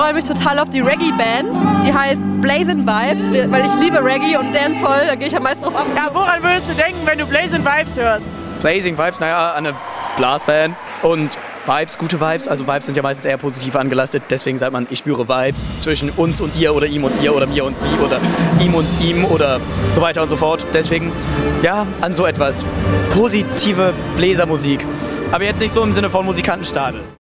freue mich total auf die Reggae-Band. Die heißt Blazing Vibes, weil ich liebe Reggae und Dancehall. Da gehe ich am meisten drauf ab. Ja, woran würdest du denken, wenn du Blazing Vibes hörst? Blazing Vibes, naja, eine Blasband und Vibes, gute Vibes. Also Vibes sind ja meistens eher positiv angelastet. Deswegen sagt man, ich spüre Vibes zwischen uns und ihr oder ihm und ihr oder mir und sie oder ihm und ihm oder so weiter und so fort. Deswegen, ja, an so etwas. Positive Bläsermusik. Aber jetzt nicht so im Sinne von Musikantenstadel.